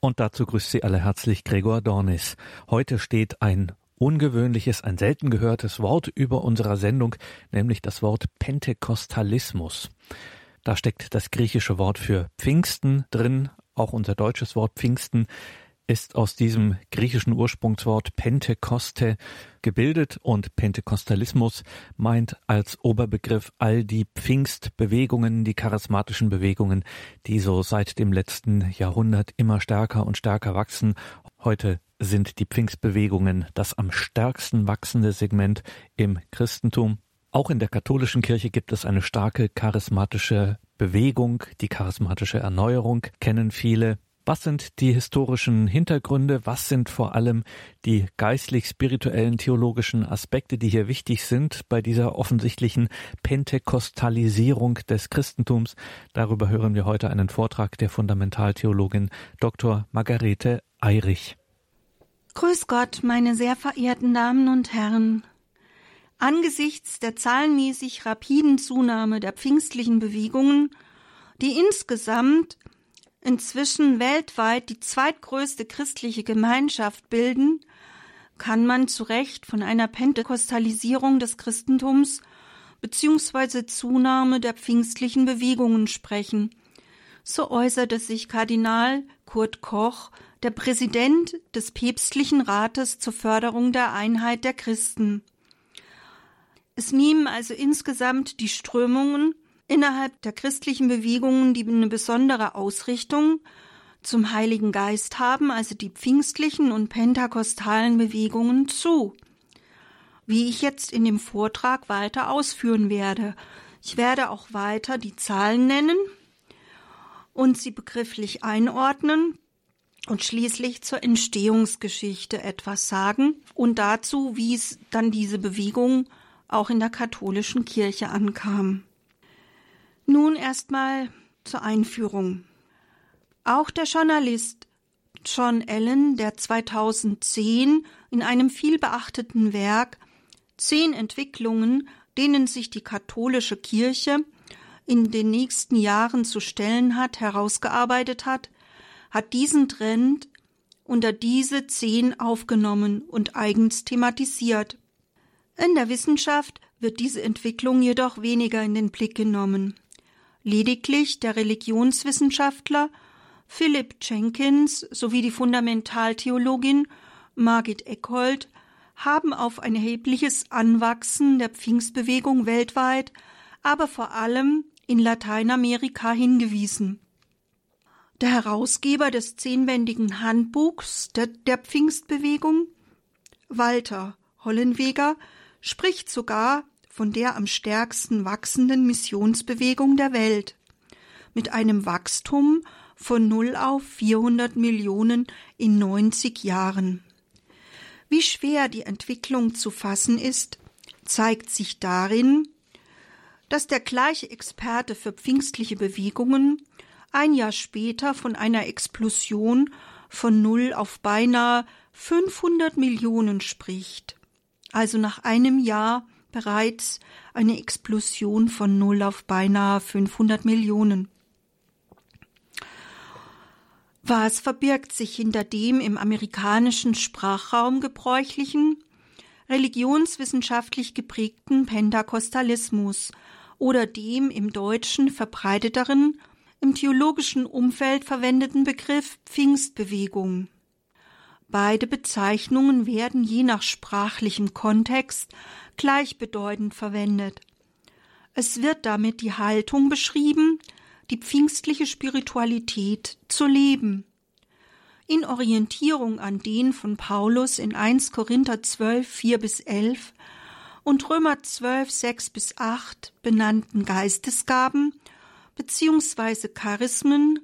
Und dazu grüßt Sie alle herzlich Gregor Dornis. Heute steht ein ungewöhnliches, ein selten gehörtes Wort über unserer Sendung, nämlich das Wort Pentekostalismus. Da steckt das griechische Wort für Pfingsten drin, auch unser deutsches Wort Pfingsten ist aus diesem griechischen Ursprungswort Pentekoste gebildet und Pentekostalismus meint als Oberbegriff all die Pfingstbewegungen, die charismatischen Bewegungen, die so seit dem letzten Jahrhundert immer stärker und stärker wachsen. Heute sind die Pfingstbewegungen das am stärksten wachsende Segment im Christentum. Auch in der katholischen Kirche gibt es eine starke charismatische Bewegung, die charismatische Erneuerung kennen viele. Was sind die historischen Hintergründe? Was sind vor allem die geistlich-spirituellen theologischen Aspekte, die hier wichtig sind bei dieser offensichtlichen Pentekostalisierung des Christentums? Darüber hören wir heute einen Vortrag der Fundamentaltheologin Dr. Margarete Eirich. Grüß Gott, meine sehr verehrten Damen und Herren. Angesichts der zahlenmäßig rapiden Zunahme der pfingstlichen Bewegungen, die insgesamt inzwischen weltweit die zweitgrößte christliche Gemeinschaft bilden, kann man zu Recht von einer Pentekostalisierung des Christentums bzw. Zunahme der pfingstlichen Bewegungen sprechen. So äußerte sich Kardinal Kurt Koch, der Präsident des Päpstlichen Rates zur Förderung der Einheit der Christen. Es nehmen also insgesamt die Strömungen innerhalb der christlichen Bewegungen, die eine besondere Ausrichtung zum Heiligen Geist haben, also die pfingstlichen und pentakostalen Bewegungen zu, wie ich jetzt in dem Vortrag weiter ausführen werde. Ich werde auch weiter die Zahlen nennen und sie begrifflich einordnen und schließlich zur Entstehungsgeschichte etwas sagen und dazu, wie es dann diese Bewegung auch in der katholischen Kirche ankam. Nun erstmal zur Einführung. Auch der Journalist John Allen, der 2010 in einem vielbeachteten Werk Zehn Entwicklungen, denen sich die katholische Kirche in den nächsten Jahren zu stellen hat, herausgearbeitet hat, hat diesen Trend unter diese zehn aufgenommen und eigens thematisiert. In der Wissenschaft wird diese Entwicklung jedoch weniger in den Blick genommen. Lediglich der Religionswissenschaftler Philip Jenkins sowie die Fundamentaltheologin Margit Eckhold haben auf ein erhebliches Anwachsen der Pfingstbewegung weltweit, aber vor allem in Lateinamerika hingewiesen. Der Herausgeber des zehnbändigen Handbuchs der, der Pfingstbewegung, Walter Hollenweger, spricht sogar von der am stärksten wachsenden Missionsbewegung der Welt, mit einem Wachstum von 0 auf 400 Millionen in 90 Jahren. Wie schwer die Entwicklung zu fassen ist, zeigt sich darin, dass der gleiche Experte für pfingstliche Bewegungen ein Jahr später von einer Explosion von null auf beinahe 500 Millionen spricht. Also nach einem Jahr bereits eine Explosion von null auf beinahe 500 Millionen. Was verbirgt sich hinter dem im amerikanischen Sprachraum gebräuchlichen, religionswissenschaftlich geprägten Pentakostalismus oder dem im Deutschen verbreiteteren, im theologischen Umfeld verwendeten Begriff Pfingstbewegung? Beide Bezeichnungen werden je nach sprachlichem Kontext gleichbedeutend verwendet. Es wird damit die Haltung beschrieben, die pfingstliche Spiritualität zu leben. In Orientierung an den von Paulus in 1 Korinther 12, 4 bis 11 und Römer 12, 6 bis 8 benannten Geistesgaben bzw. Charismen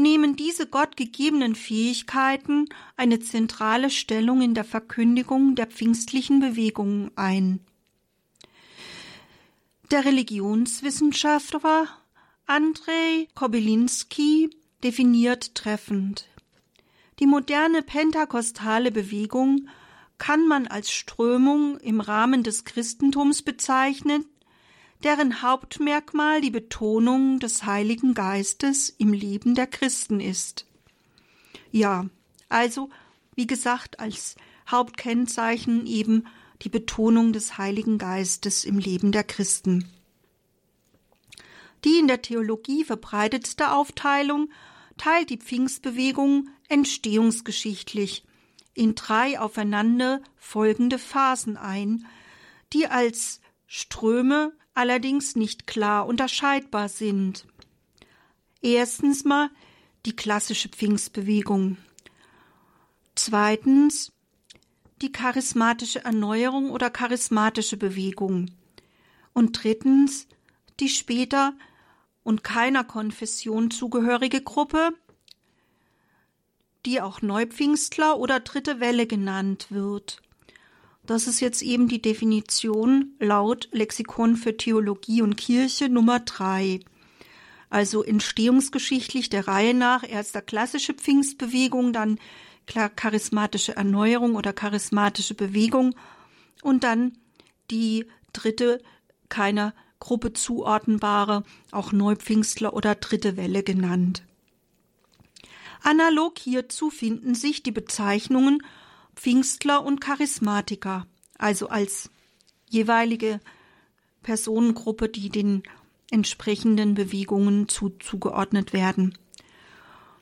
nehmen diese gottgegebenen Fähigkeiten eine zentrale Stellung in der Verkündigung der pfingstlichen Bewegungen ein. Der Religionswissenschaftler Andrei Kobylinski definiert treffend. Die moderne pentakostale Bewegung kann man als Strömung im Rahmen des Christentums bezeichnen, deren Hauptmerkmal die Betonung des Heiligen Geistes im Leben der Christen ist. Ja, also, wie gesagt, als Hauptkennzeichen eben die Betonung des Heiligen Geistes im Leben der Christen. Die in der Theologie verbreitetste Aufteilung teilt die Pfingstbewegung entstehungsgeschichtlich in drei aufeinander folgende Phasen ein, die als Ströme allerdings nicht klar unterscheidbar sind. Erstens mal die klassische Pfingstbewegung. Zweitens die charismatische Erneuerung oder charismatische Bewegung. Und drittens die später und keiner Konfession zugehörige Gruppe, die auch Neupfingstler oder dritte Welle genannt wird. Das ist jetzt eben die Definition laut Lexikon für Theologie und Kirche Nummer drei. Also entstehungsgeschichtlich der Reihe nach erst der klassische Pfingstbewegung, dann charismatische Erneuerung oder charismatische Bewegung und dann die dritte keiner Gruppe zuordnenbare, auch Neupfingstler oder dritte Welle genannt. Analog hierzu finden sich die Bezeichnungen Pfingstler und Charismatiker, also als jeweilige Personengruppe, die den entsprechenden Bewegungen zu, zugeordnet werden.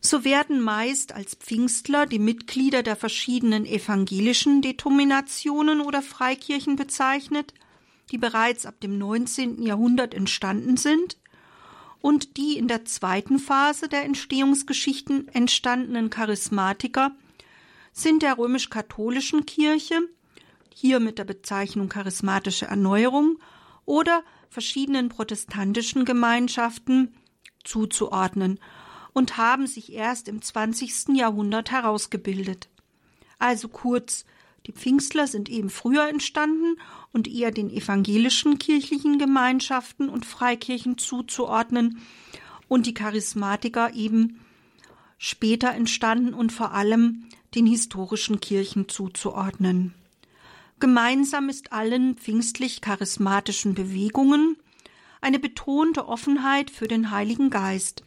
So werden meist als Pfingstler die Mitglieder der verschiedenen evangelischen Denominationen oder Freikirchen bezeichnet, die bereits ab dem 19. Jahrhundert entstanden sind und die in der zweiten Phase der Entstehungsgeschichten entstandenen Charismatiker sind der römisch-katholischen Kirche, hier mit der Bezeichnung charismatische Erneuerung, oder verschiedenen protestantischen Gemeinschaften zuzuordnen und haben sich erst im 20. Jahrhundert herausgebildet. Also kurz, die Pfingstler sind eben früher entstanden und eher den evangelischen kirchlichen Gemeinschaften und Freikirchen zuzuordnen und die Charismatiker eben später entstanden und vor allem den historischen Kirchen zuzuordnen. Gemeinsam ist allen pfingstlich-charismatischen Bewegungen eine betonte Offenheit für den Heiligen Geist.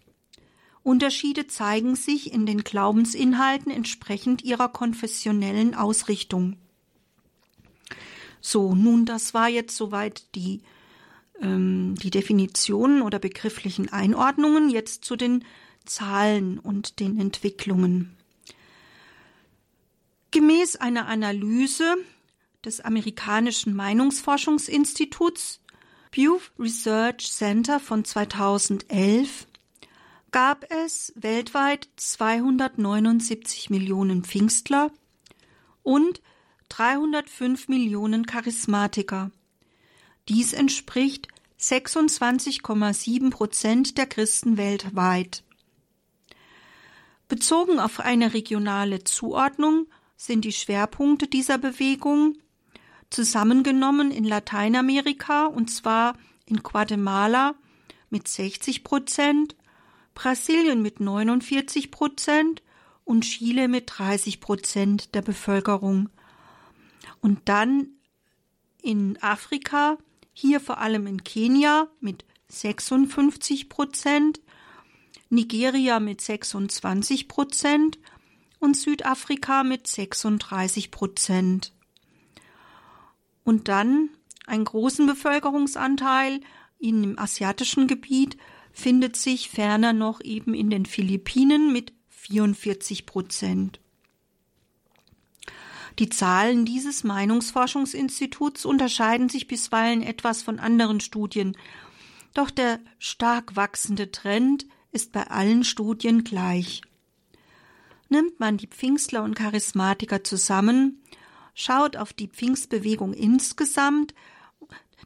Unterschiede zeigen sich in den Glaubensinhalten entsprechend ihrer konfessionellen Ausrichtung. So, nun, das war jetzt soweit die, ähm, die Definitionen oder begrifflichen Einordnungen. Jetzt zu den Zahlen und den Entwicklungen. Gemäß einer Analyse des amerikanischen Meinungsforschungsinstituts Pew Research Center von 2011 gab es weltweit 279 Millionen Pfingstler und 305 Millionen Charismatiker. Dies entspricht 26,7 Prozent der Christen weltweit. Bezogen auf eine regionale Zuordnung sind die Schwerpunkte dieser Bewegung zusammengenommen in Lateinamerika und zwar in Guatemala mit 60 Prozent, Brasilien mit 49 Prozent und Chile mit 30 Prozent der Bevölkerung. Und dann in Afrika, hier vor allem in Kenia mit 56 Prozent, Nigeria mit 26 Prozent und Südafrika mit 36 Prozent. Und dann einen großen Bevölkerungsanteil in dem asiatischen Gebiet findet sich ferner noch eben in den Philippinen mit 44 Prozent. Die Zahlen dieses Meinungsforschungsinstituts unterscheiden sich bisweilen etwas von anderen Studien, doch der stark wachsende Trend ist bei allen Studien gleich. Nimmt man die Pfingstler und Charismatiker zusammen, schaut auf die Pfingstbewegung insgesamt,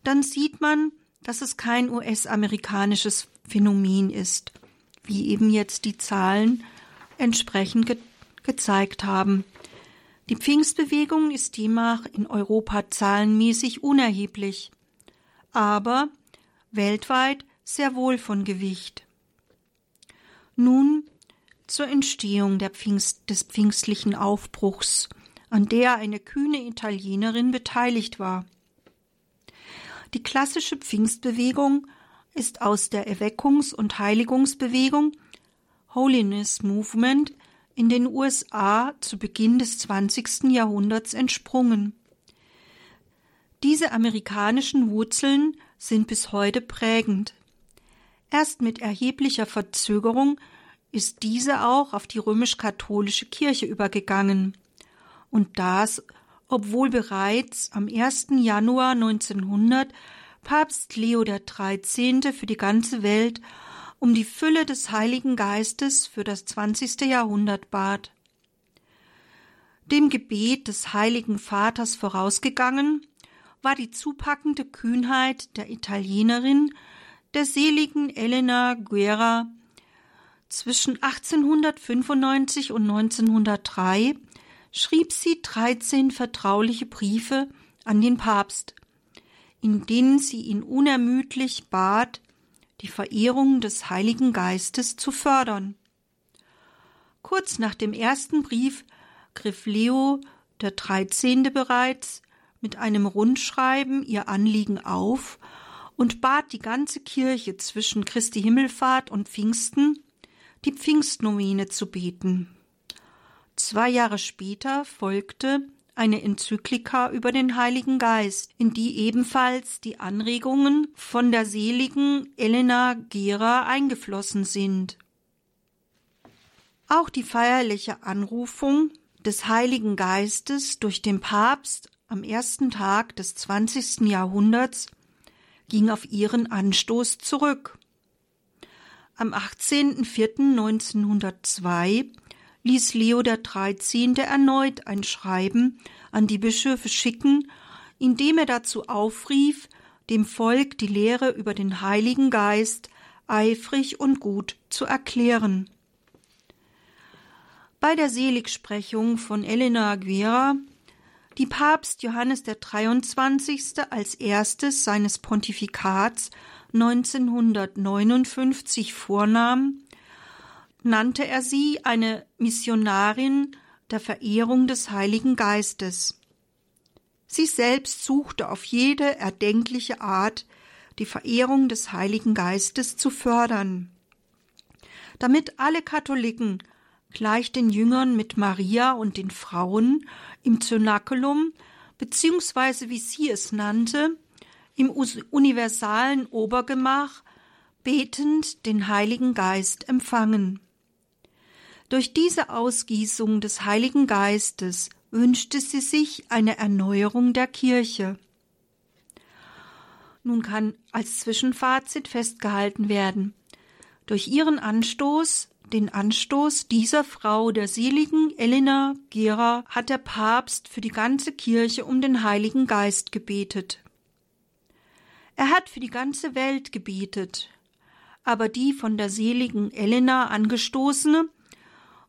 dann sieht man, dass es kein US-amerikanisches Phänomen ist, wie eben jetzt die Zahlen entsprechend ge gezeigt haben. Die Pfingstbewegung ist demnach in Europa zahlenmäßig unerheblich, aber weltweit sehr wohl von Gewicht. Nun zur Entstehung Pfingst, des pfingstlichen Aufbruchs, an der eine kühne Italienerin beteiligt war. Die klassische Pfingstbewegung ist aus der Erweckungs- und Heiligungsbewegung Holiness Movement in den USA zu Beginn des 20. Jahrhunderts entsprungen. Diese amerikanischen Wurzeln sind bis heute prägend. Erst mit erheblicher Verzögerung ist diese auch auf die römisch-katholische Kirche übergegangen. Und das, obwohl bereits am 1. Januar 1900 Papst Leo XIII. für die ganze Welt um die Fülle des Heiligen Geistes für das 20. Jahrhundert bat. Dem Gebet des Heiligen Vaters vorausgegangen war die zupackende Kühnheit der Italienerin, der seligen Elena Guerra. Zwischen 1895 und 1903 schrieb sie 13 vertrauliche Briefe an den Papst, in denen sie ihn unermüdlich bat, die Verehrung des Heiligen Geistes zu fördern. Kurz nach dem ersten Brief griff Leo der 13. bereits mit einem Rundschreiben ihr Anliegen auf und bat die ganze Kirche zwischen Christi Himmelfahrt und Pfingsten, die Pfingstnomine zu beten. Zwei Jahre später folgte eine Enzyklika über den Heiligen Geist, in die ebenfalls die Anregungen von der seligen Elena Gera eingeflossen sind. Auch die feierliche Anrufung des Heiligen Geistes durch den Papst am ersten Tag des 20. Jahrhunderts ging auf ihren Anstoß zurück. Am 18.04.1902 ließ Leo XIII. erneut ein Schreiben an die Bischöfe schicken, in dem er dazu aufrief, dem Volk die Lehre über den Heiligen Geist eifrig und gut zu erklären. Bei der Seligsprechung von Elena Guerra die Papst Johannes der 23. als erstes seines Pontifikats 1959 vornahm, nannte er sie eine Missionarin der Verehrung des Heiligen Geistes. Sie selbst suchte auf jede erdenkliche Art, die Verehrung des Heiligen Geistes zu fördern. Damit alle Katholiken gleich den Jüngern mit Maria und den Frauen im Zynakulum, beziehungsweise wie sie es nannte, im universalen Obergemach betend den Heiligen Geist empfangen. Durch diese Ausgießung des Heiligen Geistes wünschte sie sich eine Erneuerung der Kirche. Nun kann als Zwischenfazit festgehalten werden, durch ihren Anstoß den Anstoß dieser Frau, der seligen Elena Gera, hat der Papst für die ganze Kirche um den Heiligen Geist gebetet. Er hat für die ganze Welt gebetet, aber die von der seligen Elena angestoßene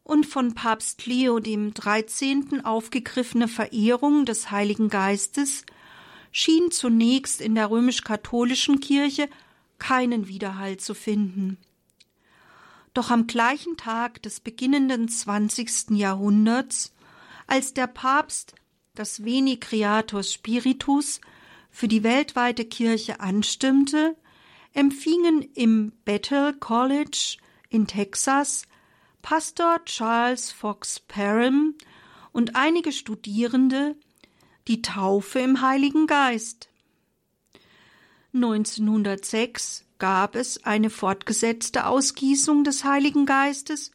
und von Papst Leo dem 13. aufgegriffene Verehrung des Heiligen Geistes schien zunächst in der römisch-katholischen Kirche keinen Widerhall zu finden. Doch am gleichen Tag des beginnenden 20. Jahrhunderts, als der Papst das Veni Creator Spiritus für die weltweite Kirche anstimmte, empfingen im Bethel College in Texas Pastor Charles Fox Parham und einige Studierende die Taufe im Heiligen Geist. 1906 gab es eine fortgesetzte Ausgießung des Heiligen Geistes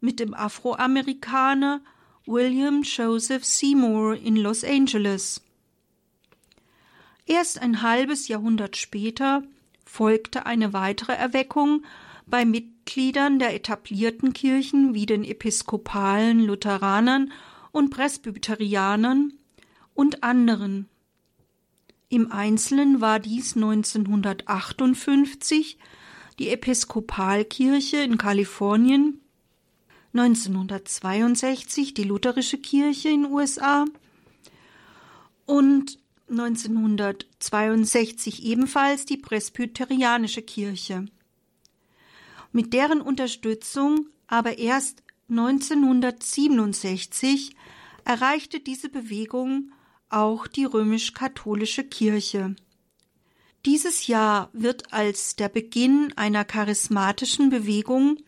mit dem Afroamerikaner William Joseph Seymour in Los Angeles. Erst ein halbes Jahrhundert später folgte eine weitere Erweckung bei Mitgliedern der etablierten Kirchen wie den Episkopalen, Lutheranern und Presbyterianern und anderen. Im Einzelnen war dies 1958 die Episkopalkirche in Kalifornien, 1962 die Lutherische Kirche in USA und 1962 ebenfalls die Presbyterianische Kirche. Mit deren Unterstützung aber erst 1967 erreichte diese Bewegung auch die römisch-katholische Kirche. Dieses Jahr wird als der Beginn einer charismatischen Bewegung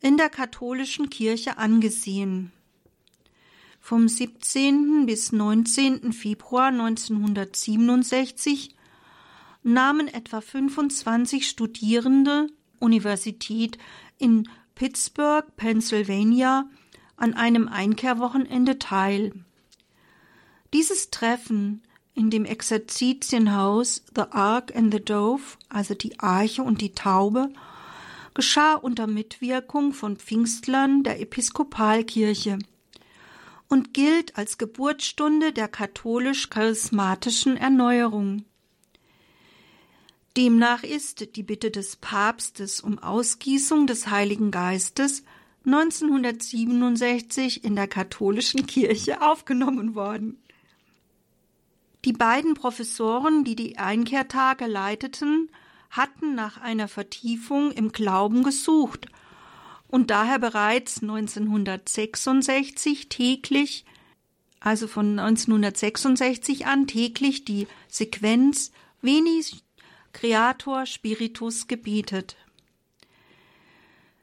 in der katholischen Kirche angesehen. Vom 17. bis 19. Februar 1967 nahmen etwa 25 Studierende Universität in Pittsburgh, Pennsylvania, an einem Einkehrwochenende teil. Dieses Treffen in dem Exerzitienhaus The Ark and the Dove, also die Arche und die Taube, geschah unter Mitwirkung von Pfingstlern der Episkopalkirche und gilt als Geburtsstunde der katholisch-charismatischen Erneuerung. Demnach ist die Bitte des Papstes um Ausgießung des Heiligen Geistes 1967 in der katholischen Kirche aufgenommen worden. Die beiden Professoren, die die Einkehrtage leiteten, hatten nach einer Vertiefung im Glauben gesucht und daher bereits 1966 täglich, also von 1966 an täglich die Sequenz Veni Creator Spiritus gebetet.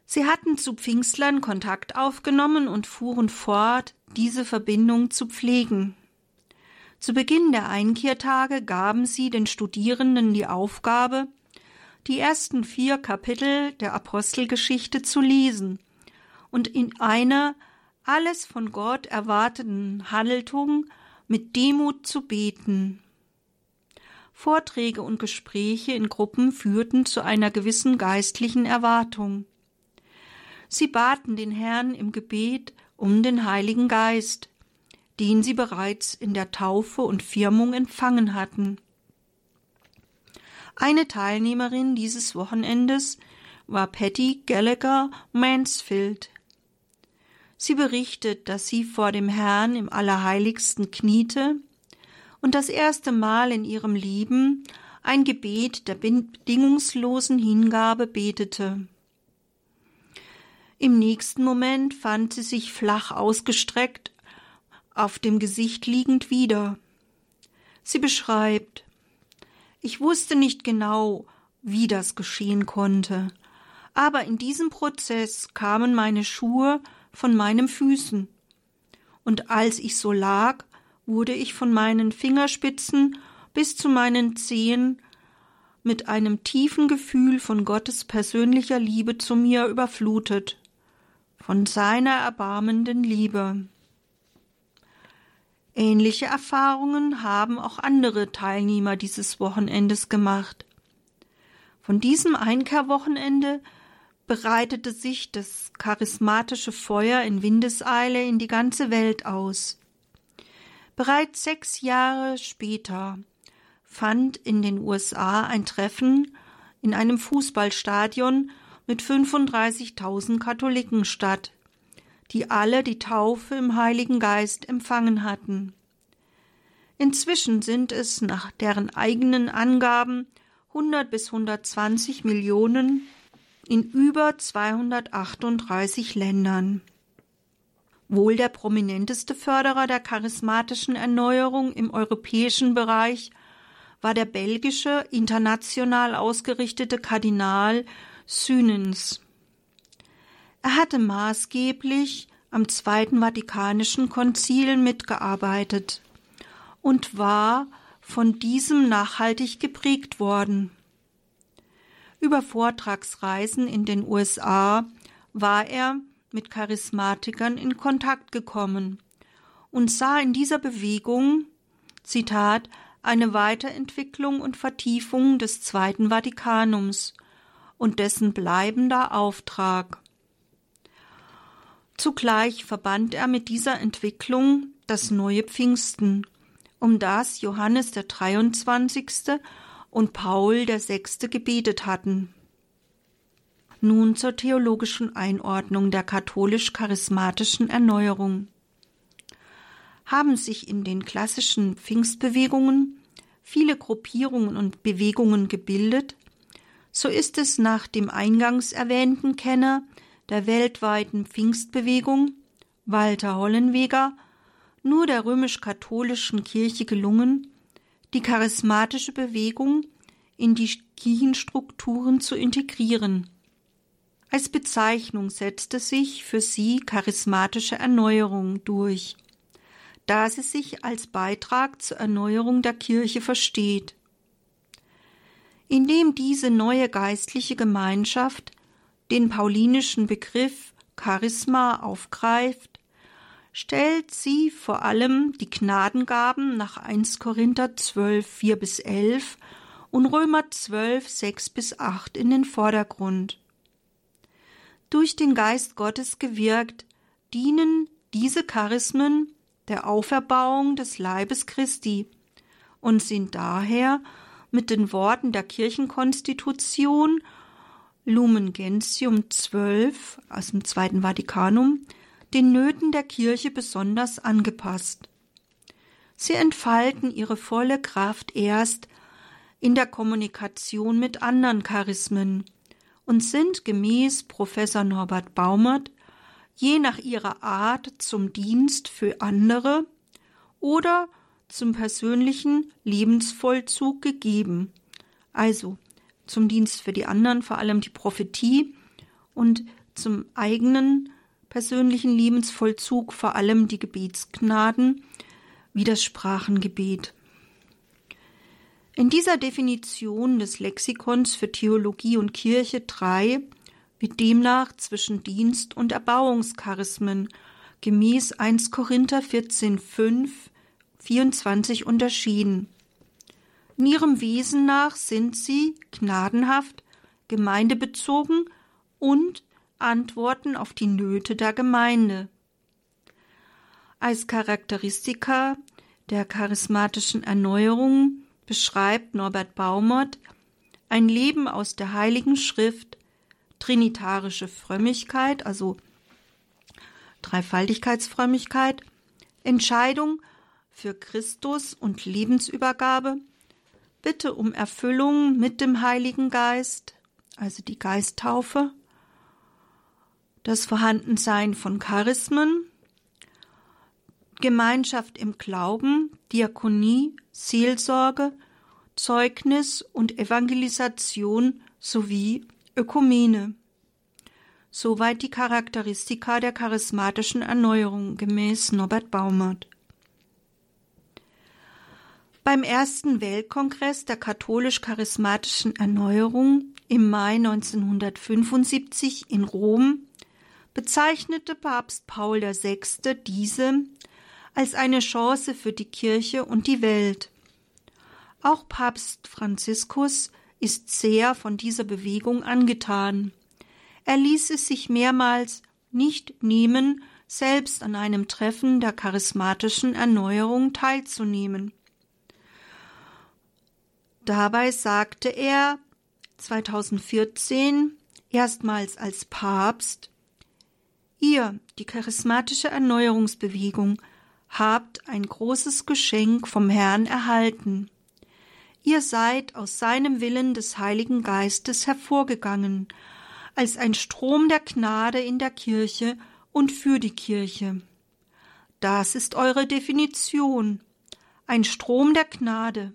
Sie hatten zu Pfingstlern Kontakt aufgenommen und fuhren fort, diese Verbindung zu pflegen. Zu Beginn der Einkehrtage gaben sie den Studierenden die Aufgabe, die ersten vier Kapitel der Apostelgeschichte zu lesen und in einer alles von Gott erwarteten Haltung mit Demut zu beten. Vorträge und Gespräche in Gruppen führten zu einer gewissen geistlichen Erwartung. Sie baten den Herrn im Gebet um den Heiligen Geist, den sie bereits in der Taufe und Firmung empfangen hatten. Eine Teilnehmerin dieses Wochenendes war Patty Gallagher Mansfield. Sie berichtet, dass sie vor dem Herrn im Allerheiligsten kniete und das erste Mal in ihrem Leben ein Gebet der bedingungslosen Hingabe betete. Im nächsten Moment fand sie sich flach ausgestreckt, auf dem Gesicht liegend wieder. Sie beschreibt ich wusste nicht genau, wie das geschehen konnte, aber in diesem Prozess kamen meine Schuhe von meinen Füßen, und als ich so lag, wurde ich von meinen Fingerspitzen bis zu meinen Zehen mit einem tiefen Gefühl von Gottes persönlicher Liebe zu mir überflutet, von seiner erbarmenden Liebe. Ähnliche Erfahrungen haben auch andere Teilnehmer dieses Wochenendes gemacht. Von diesem Einkehrwochenende bereitete sich das charismatische Feuer in Windeseile in die ganze Welt aus. Bereits sechs Jahre später fand in den USA ein Treffen in einem Fußballstadion mit 35.000 Katholiken statt, die alle die Taufe im Heiligen Geist empfangen hatten. Inzwischen sind es nach deren eigenen Angaben 100 bis 120 Millionen in über 238 Ländern. Wohl der prominenteste Förderer der charismatischen Erneuerung im europäischen Bereich war der belgische international ausgerichtete Kardinal Synens. Er hatte maßgeblich am Zweiten Vatikanischen Konzil mitgearbeitet und war von diesem nachhaltig geprägt worden. Über Vortragsreisen in den USA war er mit Charismatikern in Kontakt gekommen und sah in dieser Bewegung, Zitat, eine Weiterentwicklung und Vertiefung des Zweiten Vatikanums und dessen bleibender Auftrag. Zugleich verband er mit dieser Entwicklung das neue Pfingsten, um das Johannes der 23. und Paul der 6. gebetet hatten. Nun zur theologischen Einordnung der katholisch-charismatischen Erneuerung. Haben sich in den klassischen Pfingstbewegungen viele Gruppierungen und Bewegungen gebildet, so ist es nach dem eingangs erwähnten Kenner der weltweiten Pfingstbewegung, Walter Hollenweger, nur der römisch-katholischen Kirche gelungen, die charismatische Bewegung in die Kirchenstrukturen zu integrieren. Als Bezeichnung setzte sich für sie charismatische Erneuerung durch, da sie sich als Beitrag zur Erneuerung der Kirche versteht. Indem diese neue geistliche Gemeinschaft den paulinischen Begriff Charisma aufgreift, stellt sie vor allem die Gnadengaben nach 1 Korinther 12, 4 bis 11 und Römer 12, 6 bis 8 in den Vordergrund. Durch den Geist Gottes gewirkt, dienen diese Charismen der Auferbauung des Leibes Christi und sind daher mit den Worten der Kirchenkonstitution Lumen Gentium 12 aus dem Zweiten Vatikanum den Nöten der Kirche besonders angepasst. Sie entfalten ihre volle Kraft erst in der Kommunikation mit anderen Charismen, und sind gemäß Professor Norbert Baumert je nach ihrer Art zum Dienst für andere oder zum persönlichen Lebensvollzug gegeben. Also zum Dienst für die anderen, vor allem die Prophetie und zum eigenen persönlichen Lebensvollzug vor allem die Gebetsgnaden wie das Sprachengebet. In dieser Definition des Lexikons für Theologie und Kirche 3 wird demnach zwischen Dienst und Erbauungscharismen gemäß 1 Korinther 14, 5, 24 unterschieden. In ihrem Wesen nach sind sie gnadenhaft, gemeindebezogen und antworten auf die Nöte der Gemeinde. Als Charakteristika der charismatischen Erneuerung beschreibt Norbert Baumert ein Leben aus der Heiligen Schrift, trinitarische Frömmigkeit, also Dreifaltigkeitsfrömmigkeit, Entscheidung für Christus und Lebensübergabe, Bitte um Erfüllung mit dem Heiligen Geist, also die Geisttaufe, das Vorhandensein von Charismen, Gemeinschaft im Glauben, Diakonie, Seelsorge, Zeugnis und Evangelisation sowie Ökumene. Soweit die Charakteristika der charismatischen Erneuerung gemäß Norbert Baumert. Beim ersten Weltkongress der katholisch-charismatischen Erneuerung im Mai 1975 in Rom bezeichnete Papst Paul VI. diese als eine Chance für die Kirche und die Welt. Auch Papst Franziskus ist sehr von dieser Bewegung angetan. Er ließ es sich mehrmals nicht nehmen, selbst an einem Treffen der charismatischen Erneuerung teilzunehmen. Dabei sagte er 2014 erstmals als Papst Ihr, die charismatische Erneuerungsbewegung, habt ein großes Geschenk vom Herrn erhalten. Ihr seid aus seinem Willen des Heiligen Geistes hervorgegangen, als ein Strom der Gnade in der Kirche und für die Kirche. Das ist eure Definition, ein Strom der Gnade.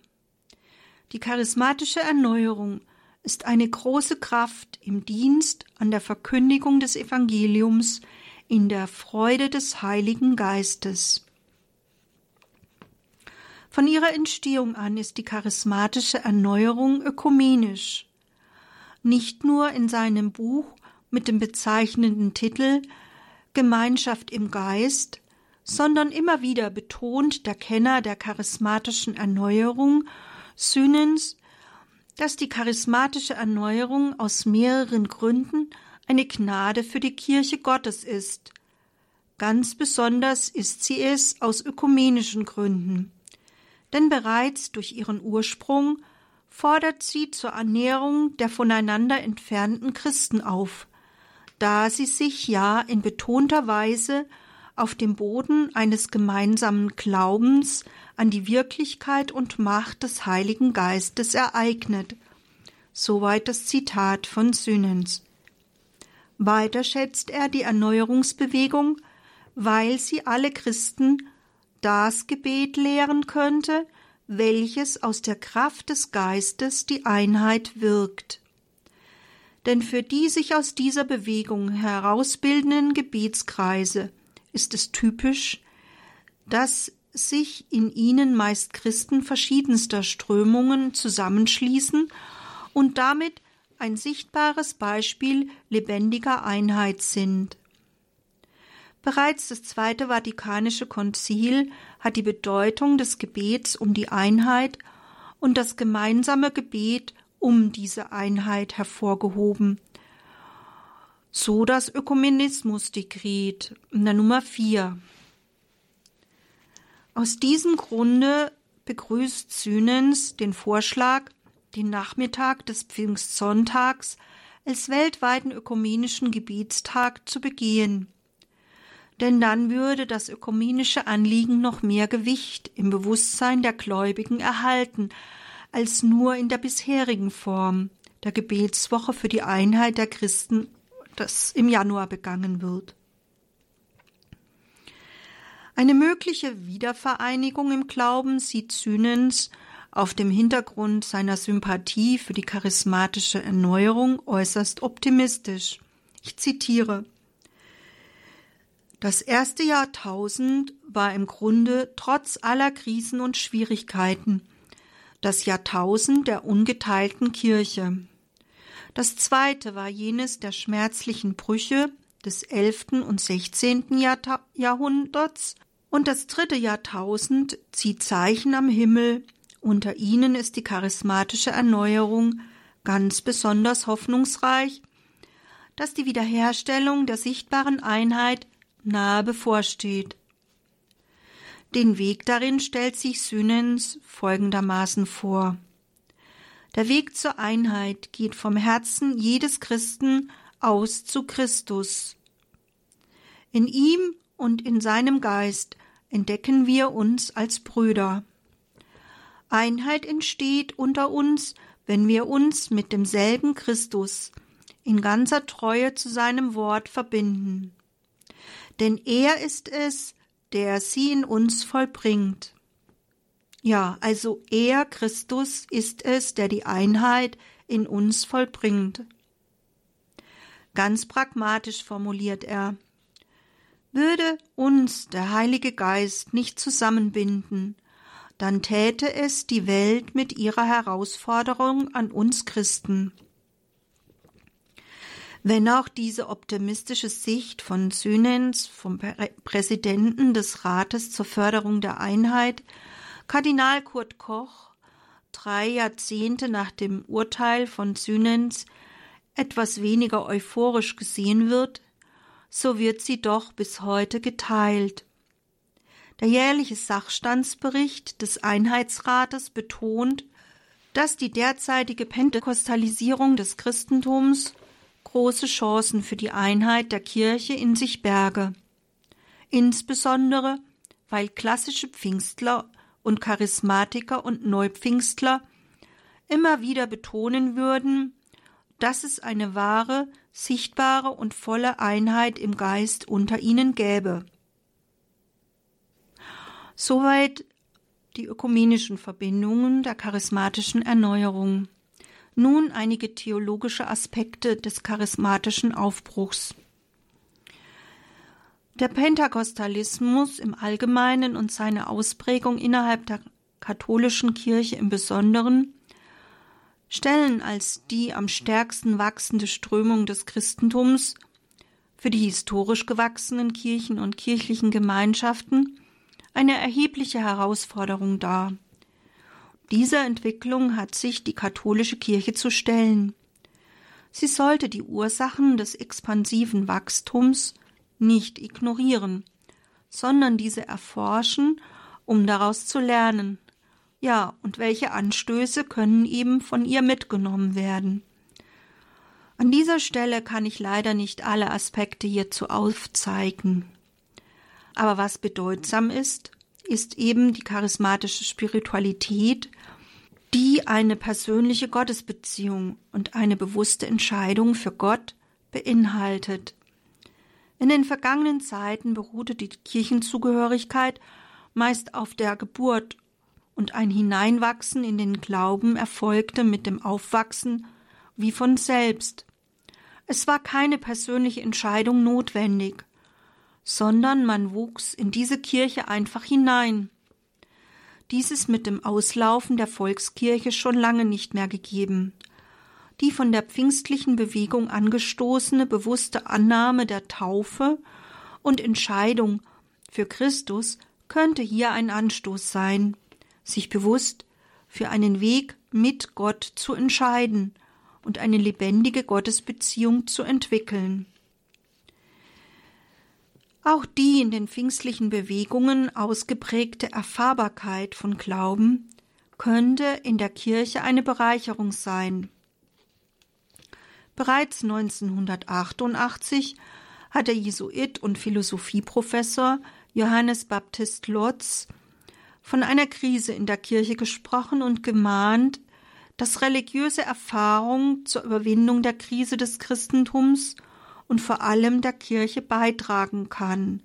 Die charismatische Erneuerung ist eine große Kraft im Dienst an der Verkündigung des Evangeliums in der Freude des Heiligen Geistes. Von ihrer Entstehung an ist die charismatische Erneuerung ökumenisch. Nicht nur in seinem Buch mit dem bezeichnenden Titel Gemeinschaft im Geist, sondern immer wieder betont der Kenner der charismatischen Erneuerung Synens, dass die charismatische Erneuerung aus mehreren Gründen eine Gnade für die Kirche Gottes ist. Ganz besonders ist sie es aus ökumenischen Gründen denn bereits durch ihren Ursprung fordert sie zur Ernährung der voneinander entfernten Christen auf, da sie sich ja in betonter Weise auf dem Boden eines gemeinsamen Glaubens an die Wirklichkeit und Macht des Heiligen Geistes ereignet. Soweit das Zitat von Synens. Weiter schätzt er die Erneuerungsbewegung, weil sie alle Christen das Gebet lehren könnte, welches aus der Kraft des Geistes die Einheit wirkt. denn für die sich aus dieser Bewegung herausbildenden Gebetskreise ist es typisch, dass sich in ihnen meist Christen verschiedenster Strömungen zusammenschließen und damit ein sichtbares Beispiel lebendiger Einheit sind. Bereits das Zweite Vatikanische Konzil hat die Bedeutung des Gebets um die Einheit und das gemeinsame Gebet um diese Einheit hervorgehoben. So das Ökumenismusdekret Nummer 4. Aus diesem Grunde begrüßt Sünens den Vorschlag, den Nachmittag des Pfingstsonntags als weltweiten ökumenischen Gebetstag zu begehen. Denn dann würde das ökumenische Anliegen noch mehr Gewicht im Bewusstsein der Gläubigen erhalten, als nur in der bisherigen Form der Gebetswoche für die Einheit der Christen, das im Januar begangen wird. Eine mögliche Wiedervereinigung im Glauben sieht Sünens auf dem Hintergrund seiner Sympathie für die charismatische Erneuerung äußerst optimistisch. Ich zitiere Das erste Jahrtausend war im Grunde trotz aller Krisen und Schwierigkeiten das Jahrtausend der ungeteilten Kirche. Das zweite war jenes der schmerzlichen Brüche des elften und sechzehnten Jahrhunderts und das dritte Jahrtausend zieht Zeichen am Himmel, unter ihnen ist die charismatische Erneuerung ganz besonders hoffnungsreich, dass die Wiederherstellung der sichtbaren Einheit nahe bevorsteht. Den Weg darin stellt sich Synens folgendermaßen vor. Der Weg zur Einheit geht vom Herzen jedes Christen aus zu Christus. In ihm und in seinem Geist entdecken wir uns als Brüder. Einheit entsteht unter uns, wenn wir uns mit demselben Christus in ganzer Treue zu seinem Wort verbinden. Denn er ist es, der sie in uns vollbringt. Ja, also er, Christus, ist es, der die Einheit in uns vollbringt. Ganz pragmatisch formuliert er. Würde uns der Heilige Geist nicht zusammenbinden, dann täte es die Welt mit ihrer Herausforderung an uns Christen. Wenn auch diese optimistische Sicht von Sünens, vom Präsidenten des Rates zur Förderung der Einheit, Kardinal Kurt Koch, drei Jahrzehnte nach dem Urteil von Sünens etwas weniger euphorisch gesehen wird, so wird sie doch bis heute geteilt. Der jährliche Sachstandsbericht des Einheitsrates betont, dass die derzeitige Pentekostalisierung des Christentums große Chancen für die Einheit der Kirche in sich berge, insbesondere weil klassische Pfingstler und Charismatiker und Neupfingstler immer wieder betonen würden, dass es eine wahre sichtbare und volle Einheit im Geist unter ihnen gäbe. Soweit die ökumenischen Verbindungen der charismatischen Erneuerung. Nun einige theologische Aspekte des charismatischen Aufbruchs. Der Pentakostalismus im Allgemeinen und seine Ausprägung innerhalb der katholischen Kirche im Besonderen stellen als die am stärksten wachsende Strömung des Christentums für die historisch gewachsenen Kirchen und kirchlichen Gemeinschaften eine erhebliche Herausforderung dar. Dieser Entwicklung hat sich die katholische Kirche zu stellen. Sie sollte die Ursachen des expansiven Wachstums nicht ignorieren, sondern diese erforschen, um daraus zu lernen, ja, und welche Anstöße können eben von ihr mitgenommen werden? An dieser Stelle kann ich leider nicht alle Aspekte hierzu aufzeigen. Aber was bedeutsam ist, ist eben die charismatische Spiritualität, die eine persönliche Gottesbeziehung und eine bewusste Entscheidung für Gott beinhaltet. In den vergangenen Zeiten beruhte die Kirchenzugehörigkeit meist auf der Geburt und ein Hineinwachsen in den Glauben erfolgte mit dem Aufwachsen wie von selbst, Es war keine persönliche Entscheidung notwendig, sondern man wuchs in diese Kirche einfach hinein. Dieses mit dem Auslaufen der Volkskirche schon lange nicht mehr gegeben. Die von der pfingstlichen Bewegung angestoßene bewusste Annahme der Taufe und Entscheidung für Christus könnte hier ein Anstoß sein, sich bewusst für einen Weg mit Gott zu entscheiden und eine lebendige Gottesbeziehung zu entwickeln. Auch die in den pfingstlichen Bewegungen ausgeprägte Erfahrbarkeit von Glauben könnte in der Kirche eine Bereicherung sein. Bereits 1988 hat der Jesuit und Philosophieprofessor Johannes Baptist Lotz von einer Krise in der Kirche gesprochen und gemahnt, dass religiöse Erfahrung zur Überwindung der Krise des Christentums und vor allem der Kirche beitragen kann,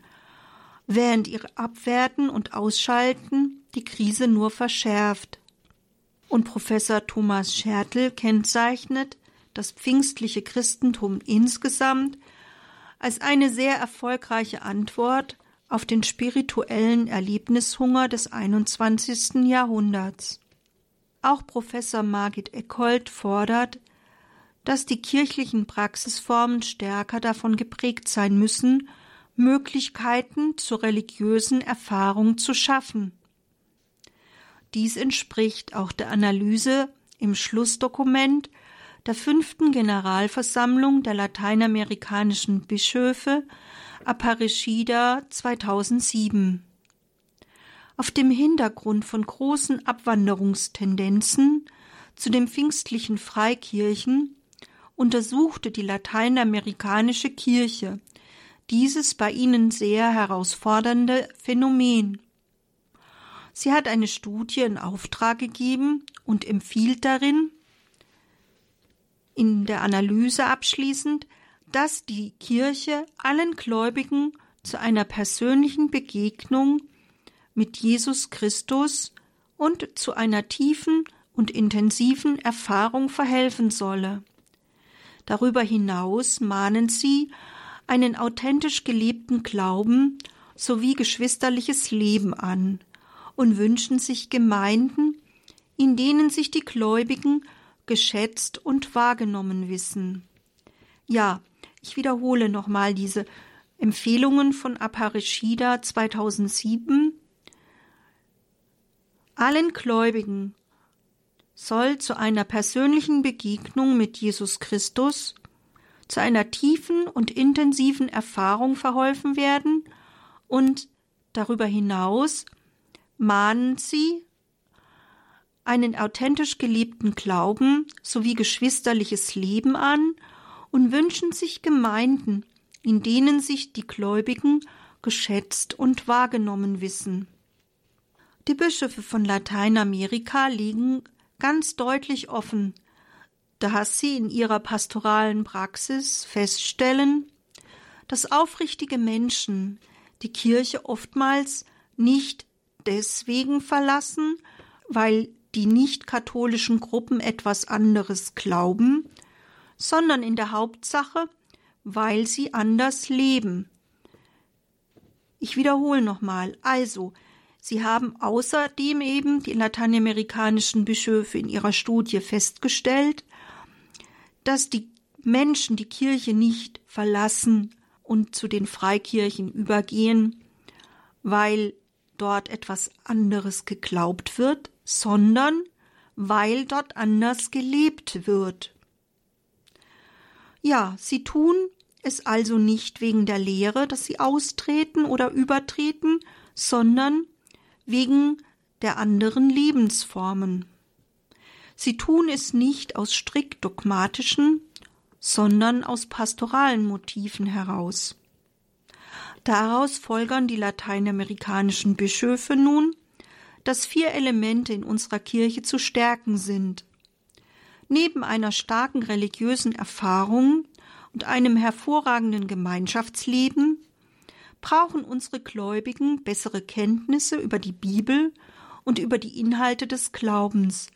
während ihr Abwerten und Ausschalten die Krise nur verschärft. Und Professor Thomas Schertl kennzeichnet das pfingstliche Christentum insgesamt als eine sehr erfolgreiche Antwort auf den spirituellen Erlebnishunger des 21. Jahrhunderts. Auch Professor Margit Eckhold fordert, dass die kirchlichen Praxisformen stärker davon geprägt sein müssen, Möglichkeiten zur religiösen Erfahrung zu schaffen. Dies entspricht auch der Analyse im Schlussdokument der fünften Generalversammlung der lateinamerikanischen Bischöfe Aparecida 2007. Auf dem Hintergrund von großen Abwanderungstendenzen zu den pfingstlichen Freikirchen untersuchte die lateinamerikanische Kirche dieses bei ihnen sehr herausfordernde Phänomen. Sie hat eine Studie in Auftrag gegeben und empfiehlt darin, in der Analyse abschließend, dass die Kirche allen Gläubigen zu einer persönlichen Begegnung mit Jesus Christus und zu einer tiefen und intensiven Erfahrung verhelfen solle. Darüber hinaus mahnen sie einen authentisch gelebten Glauben sowie geschwisterliches Leben an und wünschen sich Gemeinden, in denen sich die Gläubigen geschätzt und wahrgenommen wissen. Ja, ich wiederhole nochmal diese Empfehlungen von Aparishida 2007. Allen Gläubigen soll zu einer persönlichen Begegnung mit Jesus Christus, zu einer tiefen und intensiven Erfahrung verholfen werden und darüber hinaus mahnen sie einen authentisch gelebten Glauben sowie geschwisterliches Leben an und wünschen sich Gemeinden, in denen sich die Gläubigen geschätzt und wahrgenommen wissen. Die Bischöfe von Lateinamerika legen ganz deutlich offen, dass sie in ihrer pastoralen Praxis feststellen, dass aufrichtige Menschen die Kirche oftmals nicht deswegen verlassen, weil die nicht katholischen Gruppen etwas anderes glauben, sondern in der Hauptsache, weil sie anders leben. Ich wiederhole nochmal. Also, Sie haben außerdem eben die lateinamerikanischen Bischöfe in ihrer Studie festgestellt, dass die Menschen die Kirche nicht verlassen und zu den Freikirchen übergehen, weil dort etwas anderes geglaubt wird, sondern weil dort anders gelebt wird. Ja, sie tun es also nicht wegen der Lehre, dass sie austreten oder übertreten, sondern wegen der anderen Lebensformen. Sie tun es nicht aus strikt dogmatischen, sondern aus pastoralen Motiven heraus. Daraus folgern die lateinamerikanischen Bischöfe nun, dass vier Elemente in unserer Kirche zu stärken sind. Neben einer starken religiösen Erfahrung und einem hervorragenden Gemeinschaftsleben brauchen unsere Gläubigen bessere Kenntnisse über die Bibel und über die Inhalte des Glaubens,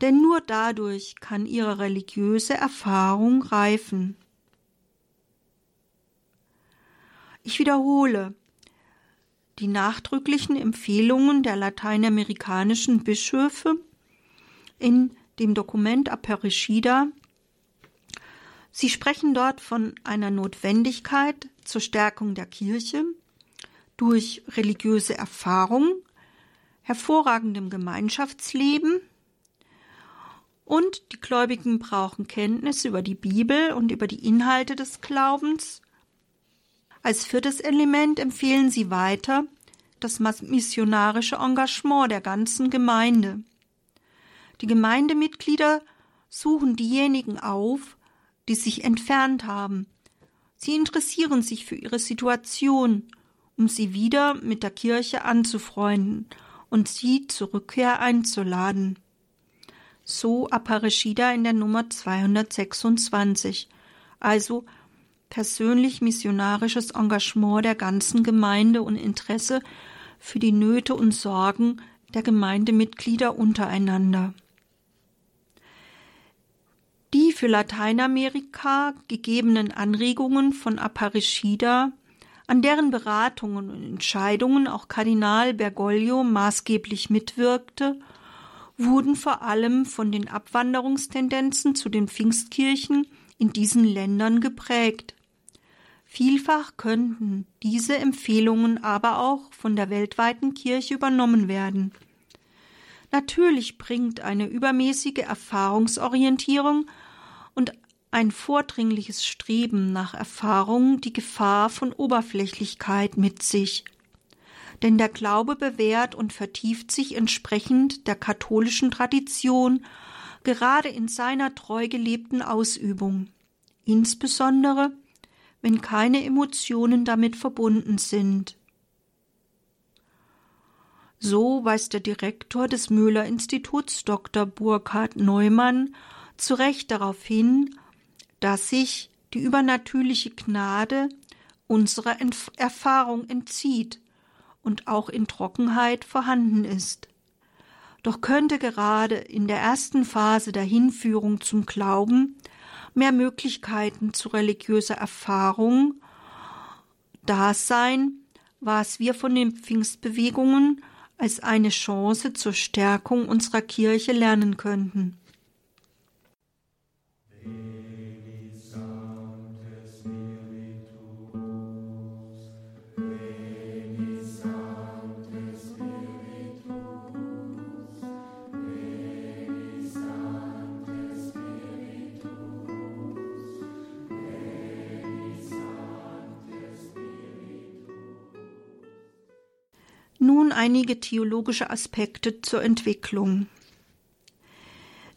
denn nur dadurch kann ihre religiöse Erfahrung reifen. Ich wiederhole, die nachdrücklichen Empfehlungen der lateinamerikanischen Bischöfe in dem Dokument Apericida. Sie sprechen dort von einer Notwendigkeit zur Stärkung der Kirche durch religiöse Erfahrung, hervorragendem Gemeinschaftsleben und die Gläubigen brauchen Kenntnis über die Bibel und über die Inhalte des Glaubens. Als viertes Element empfehlen sie weiter das missionarische Engagement der ganzen Gemeinde. Die Gemeindemitglieder suchen diejenigen auf, die sich entfernt haben. Sie interessieren sich für ihre Situation, um sie wieder mit der Kirche anzufreunden und sie zur Rückkehr einzuladen. So Aparecida in der Nummer 226, also persönlich missionarisches Engagement der ganzen Gemeinde und Interesse für die Nöte und Sorgen der Gemeindemitglieder untereinander. Die für Lateinamerika gegebenen Anregungen von Aparecida, an deren Beratungen und Entscheidungen auch Kardinal Bergoglio maßgeblich mitwirkte, wurden vor allem von den Abwanderungstendenzen zu den Pfingstkirchen in diesen Ländern geprägt. Vielfach könnten diese Empfehlungen aber auch von der weltweiten Kirche übernommen werden. Natürlich bringt eine übermäßige Erfahrungsorientierung und ein vordringliches Streben nach Erfahrung die Gefahr von Oberflächlichkeit mit sich. Denn der Glaube bewährt und vertieft sich entsprechend der katholischen Tradition, gerade in seiner treu gelebten Ausübung, insbesondere wenn keine Emotionen damit verbunden sind. So weist der Direktor des Müller Instituts Dr. Burkhard Neumann zu Recht darauf hin, dass sich die übernatürliche Gnade unserer Entf Erfahrung entzieht und auch in Trockenheit vorhanden ist. Doch könnte gerade in der ersten Phase der Hinführung zum Glauben mehr Möglichkeiten zu religiöser Erfahrung da sein, was wir von den Pfingstbewegungen als eine Chance zur Stärkung unserer Kirche lernen könnten. Nun einige theologische Aspekte zur Entwicklung.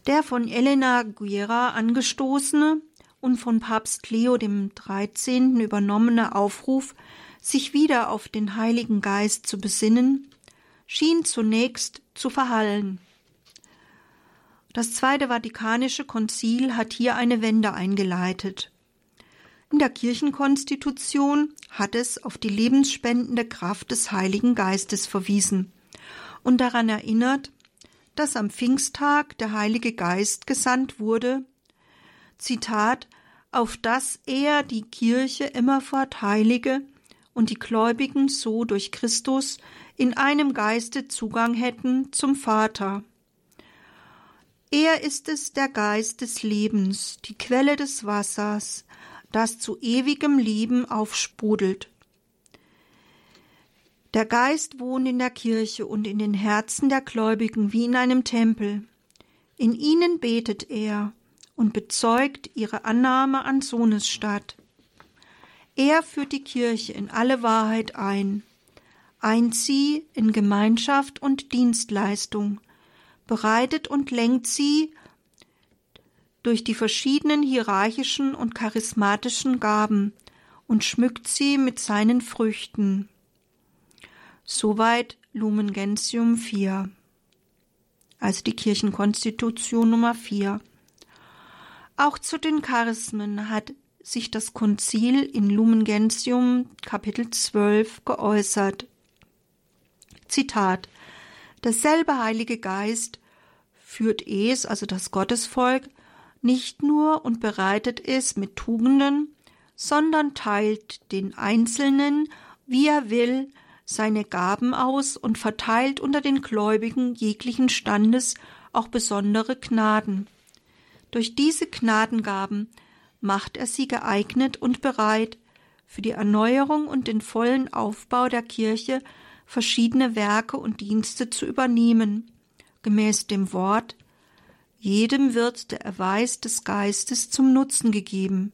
Der von Elena Guerra angestoßene und von Papst Leo XIII. übernommene Aufruf, sich wieder auf den Heiligen Geist zu besinnen, schien zunächst zu verhallen. Das Zweite Vatikanische Konzil hat hier eine Wende eingeleitet. In der Kirchenkonstitution hat es auf die lebensspendende Kraft des Heiligen Geistes verwiesen und daran erinnert, dass am Pfingsttag der Heilige Geist gesandt wurde, Zitat, auf dass er die Kirche immerfort heilige und die Gläubigen so durch Christus in einem Geiste Zugang hätten zum Vater. Er ist es der Geist des Lebens, die Quelle des Wassers, das zu ewigem Leben aufsprudelt. Der Geist wohnt in der Kirche und in den Herzen der Gläubigen wie in einem Tempel. In ihnen betet er und bezeugt ihre Annahme an Sohnesstadt. Er führt die Kirche in alle Wahrheit ein, eint sie in Gemeinschaft und Dienstleistung, bereitet und lenkt sie durch die verschiedenen hierarchischen und charismatischen Gaben und schmückt sie mit seinen Früchten. Soweit Lumen Gentium 4, also die Kirchenkonstitution Nummer 4. Auch zu den Charismen hat sich das Konzil in Lumen Gentium Kapitel 12 geäußert. Zitat Derselbe Heilige Geist führt es, also das Gottesvolk, nicht nur und bereitet es mit Tugenden, sondern teilt den Einzelnen, wie er will, seine Gaben aus und verteilt unter den Gläubigen jeglichen Standes auch besondere Gnaden. Durch diese Gnadengaben macht er sie geeignet und bereit, für die Erneuerung und den vollen Aufbau der Kirche verschiedene Werke und Dienste zu übernehmen, gemäß dem Wort jedem wird der Erweis des Geistes zum Nutzen gegeben.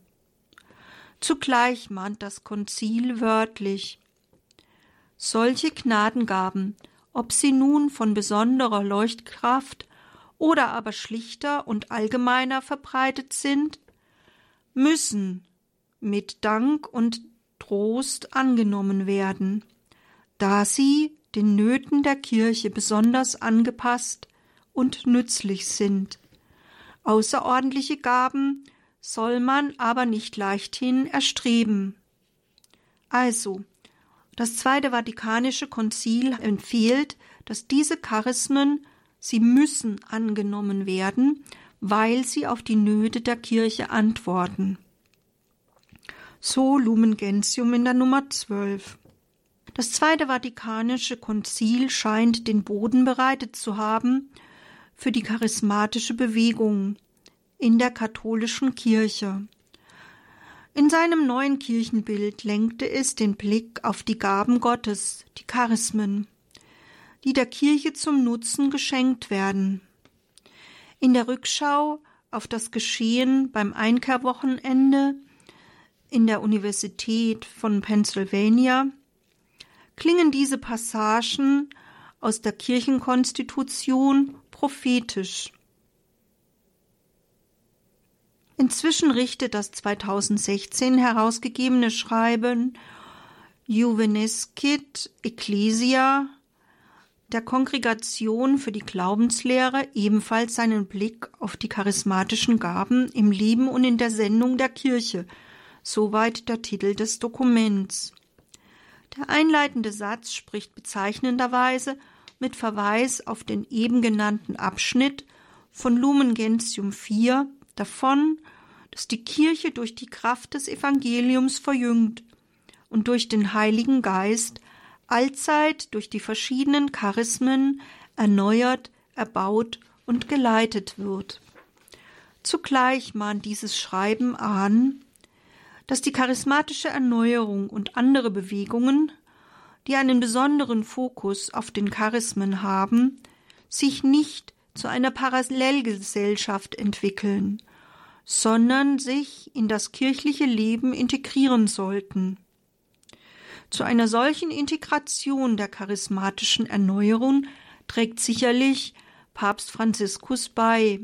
Zugleich mahnt das Konzil wörtlich solche Gnadengaben, ob sie nun von besonderer Leuchtkraft oder aber schlichter und allgemeiner verbreitet sind, müssen mit Dank und Trost angenommen werden, da sie den Nöten der Kirche besonders angepasst und nützlich sind. Außerordentliche Gaben soll man aber nicht leichthin erstreben. Also, das Zweite Vatikanische Konzil empfiehlt, dass diese Charismen, sie müssen angenommen werden, weil sie auf die Nöte der Kirche antworten. So Lumen Gentium in der Nummer 12. Das Zweite Vatikanische Konzil scheint den Boden bereitet zu haben für die charismatische Bewegung in der katholischen Kirche. In seinem neuen Kirchenbild lenkte es den Blick auf die Gaben Gottes, die Charismen, die der Kirche zum Nutzen geschenkt werden. In der Rückschau auf das Geschehen beim Einkehrwochenende in der Universität von Pennsylvania klingen diese Passagen aus der Kirchenkonstitution prophetisch. Inzwischen richtet das 2016 herausgegebene Schreiben Juvenescit Ecclesia der Kongregation für die Glaubenslehre ebenfalls seinen Blick auf die charismatischen Gaben im Leben und in der Sendung der Kirche. Soweit der Titel des Dokuments. Der einleitende Satz spricht bezeichnenderweise mit Verweis auf den eben genannten Abschnitt von Lumen Gentium 4 davon, dass die Kirche durch die Kraft des Evangeliums verjüngt und durch den Heiligen Geist allzeit durch die verschiedenen Charismen erneuert, erbaut und geleitet wird. Zugleich mahnt dieses Schreiben an, dass die charismatische Erneuerung und andere Bewegungen, die einen besonderen Fokus auf den Charismen haben, sich nicht zu einer Parallelgesellschaft entwickeln, sondern sich in das kirchliche Leben integrieren sollten. Zu einer solchen Integration der charismatischen Erneuerung trägt sicherlich Papst Franziskus bei.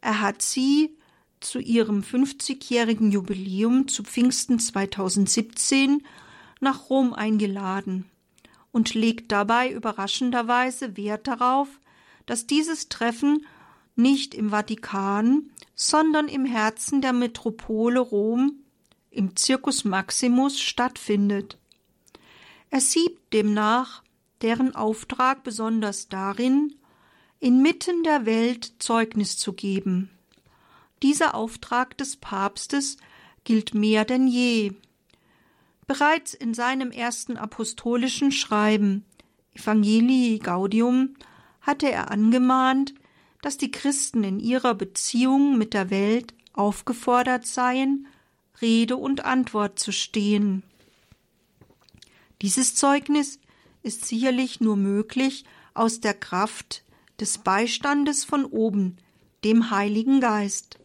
Er hat sie zu ihrem 50-jährigen Jubiläum zu Pfingsten 2017 nach Rom eingeladen und legt dabei überraschenderweise Wert darauf, dass dieses Treffen nicht im Vatikan, sondern im Herzen der Metropole Rom, im Circus Maximus, stattfindet. Er sieht demnach deren Auftrag besonders darin, inmitten der Welt Zeugnis zu geben. Dieser Auftrag des Papstes gilt mehr denn je. Bereits in seinem ersten apostolischen Schreiben Evangelii Gaudium hatte er angemahnt, dass die Christen in ihrer Beziehung mit der Welt aufgefordert seien, Rede und Antwort zu stehen. Dieses Zeugnis ist sicherlich nur möglich aus der Kraft des Beistandes von oben, dem Heiligen Geist.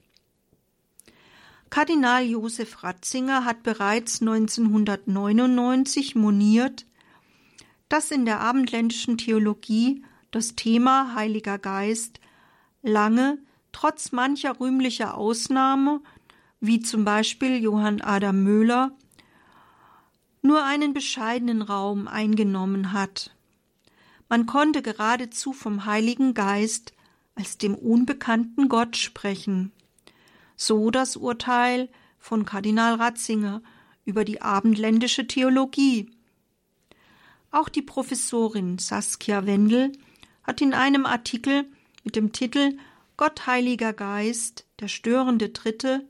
Kardinal Josef Ratzinger hat bereits 1999 moniert, dass in der abendländischen Theologie das Thema Heiliger Geist lange, trotz mancher rühmlicher Ausnahme, wie zum Beispiel Johann Adam Möhler, nur einen bescheidenen Raum eingenommen hat. Man konnte geradezu vom Heiligen Geist als dem unbekannten Gott sprechen. So das Urteil von Kardinal Ratzinger über die abendländische Theologie. Auch die Professorin Saskia Wendel hat in einem Artikel mit dem Titel Gott Heiliger Geist, der störende Dritte,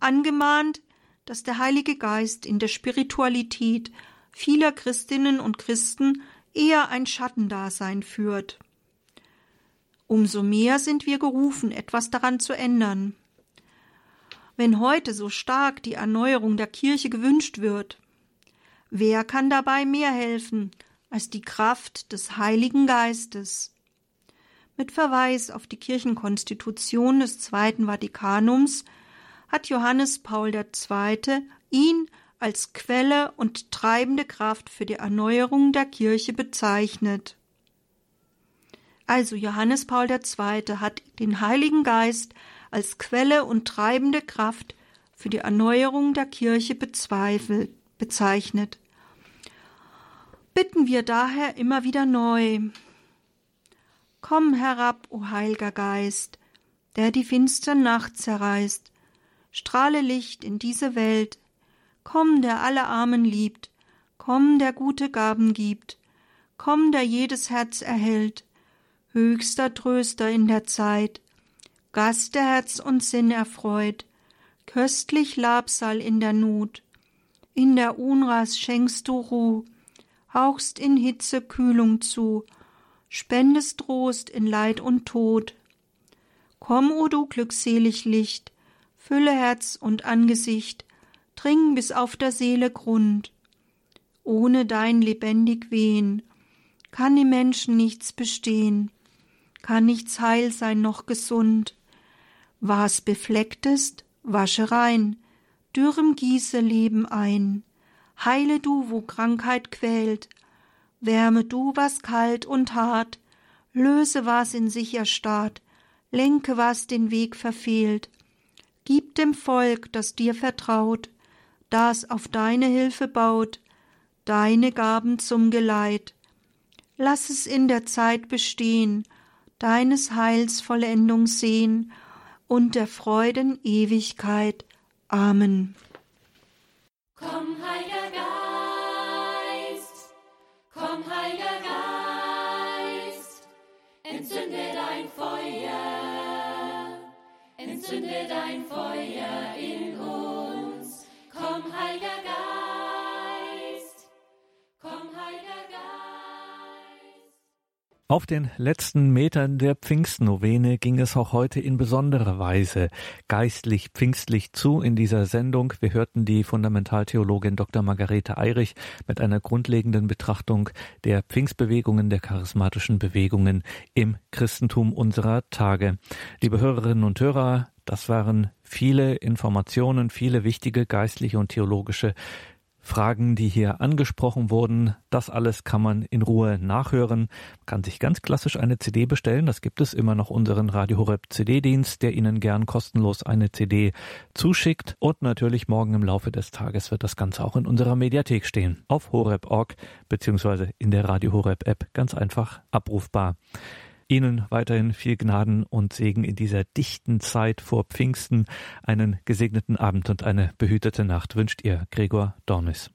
angemahnt, dass der Heilige Geist in der Spiritualität vieler Christinnen und Christen eher ein Schattendasein führt. Umso mehr sind wir gerufen, etwas daran zu ändern. Wenn heute so stark die Erneuerung der Kirche gewünscht wird, wer kann dabei mehr helfen als die Kraft des Heiligen Geistes? Mit Verweis auf die Kirchenkonstitution des Zweiten Vatikanums hat Johannes Paul II. ihn als Quelle und treibende Kraft für die Erneuerung der Kirche bezeichnet. Also Johannes Paul II. hat den Heiligen Geist als Quelle und treibende Kraft für die Erneuerung der Kirche bezweifelt, bezeichnet. Bitten wir daher immer wieder neu. Komm herab, o Heiliger Geist, der die finstere Nacht zerreißt, strahle Licht in diese Welt, komm, der alle Armen liebt, komm, der gute Gaben gibt, komm, der jedes Herz erhält, höchster Tröster in der Zeit, Gast der Herz und Sinn erfreut, köstlich Labsal in der Not, in der Unras schenkst du Ruh, hauchst in Hitze Kühlung zu, spendest Trost in Leid und Tod. Komm, o du glückselig Licht, fülle Herz und Angesicht, dring bis auf der Seele Grund. Ohne dein lebendig Wehen kann im Menschen nichts bestehen, kann nichts heil sein noch gesund. Was befleckt ist, wasche rein, dürrem gieße Leben ein. Heile du, wo Krankheit quält, wärme du, was kalt und hart, löse, was in sich erstarrt, lenke, was den Weg verfehlt. Gib dem Volk, das dir vertraut, das auf deine Hilfe baut, deine Gaben zum Geleit. Lass es in der Zeit bestehen, deines Heils Vollendung sehen und der Freuden Ewigkeit. Amen. Komm, Heiliger Geist, komm, Heiliger Geist, entzünde dein Feuer, entzünde dein Feuer in uns. Komm, Heiliger Geist, Auf den letzten Metern der Pfingstnovene ging es auch heute in besonderer Weise geistlich pfingstlich zu in dieser Sendung. Wir hörten die Fundamentaltheologin Dr. Margarete Eirich mit einer grundlegenden Betrachtung der Pfingstbewegungen, der charismatischen Bewegungen im Christentum unserer Tage. Liebe Hörerinnen und Hörer, das waren viele Informationen, viele wichtige geistliche und theologische Fragen, die hier angesprochen wurden. Das alles kann man in Ruhe nachhören. Man kann sich ganz klassisch eine CD bestellen. Das gibt es immer noch unseren Radio Horeb CD-Dienst, der Ihnen gern kostenlos eine CD zuschickt. Und natürlich morgen im Laufe des Tages wird das Ganze auch in unserer Mediathek stehen. Auf horeb.org beziehungsweise in der Radio Horeb App ganz einfach abrufbar. Ihnen weiterhin viel Gnaden und Segen in dieser dichten Zeit vor Pfingsten. Einen gesegneten Abend und eine behütete Nacht wünscht Ihr Gregor Dornis.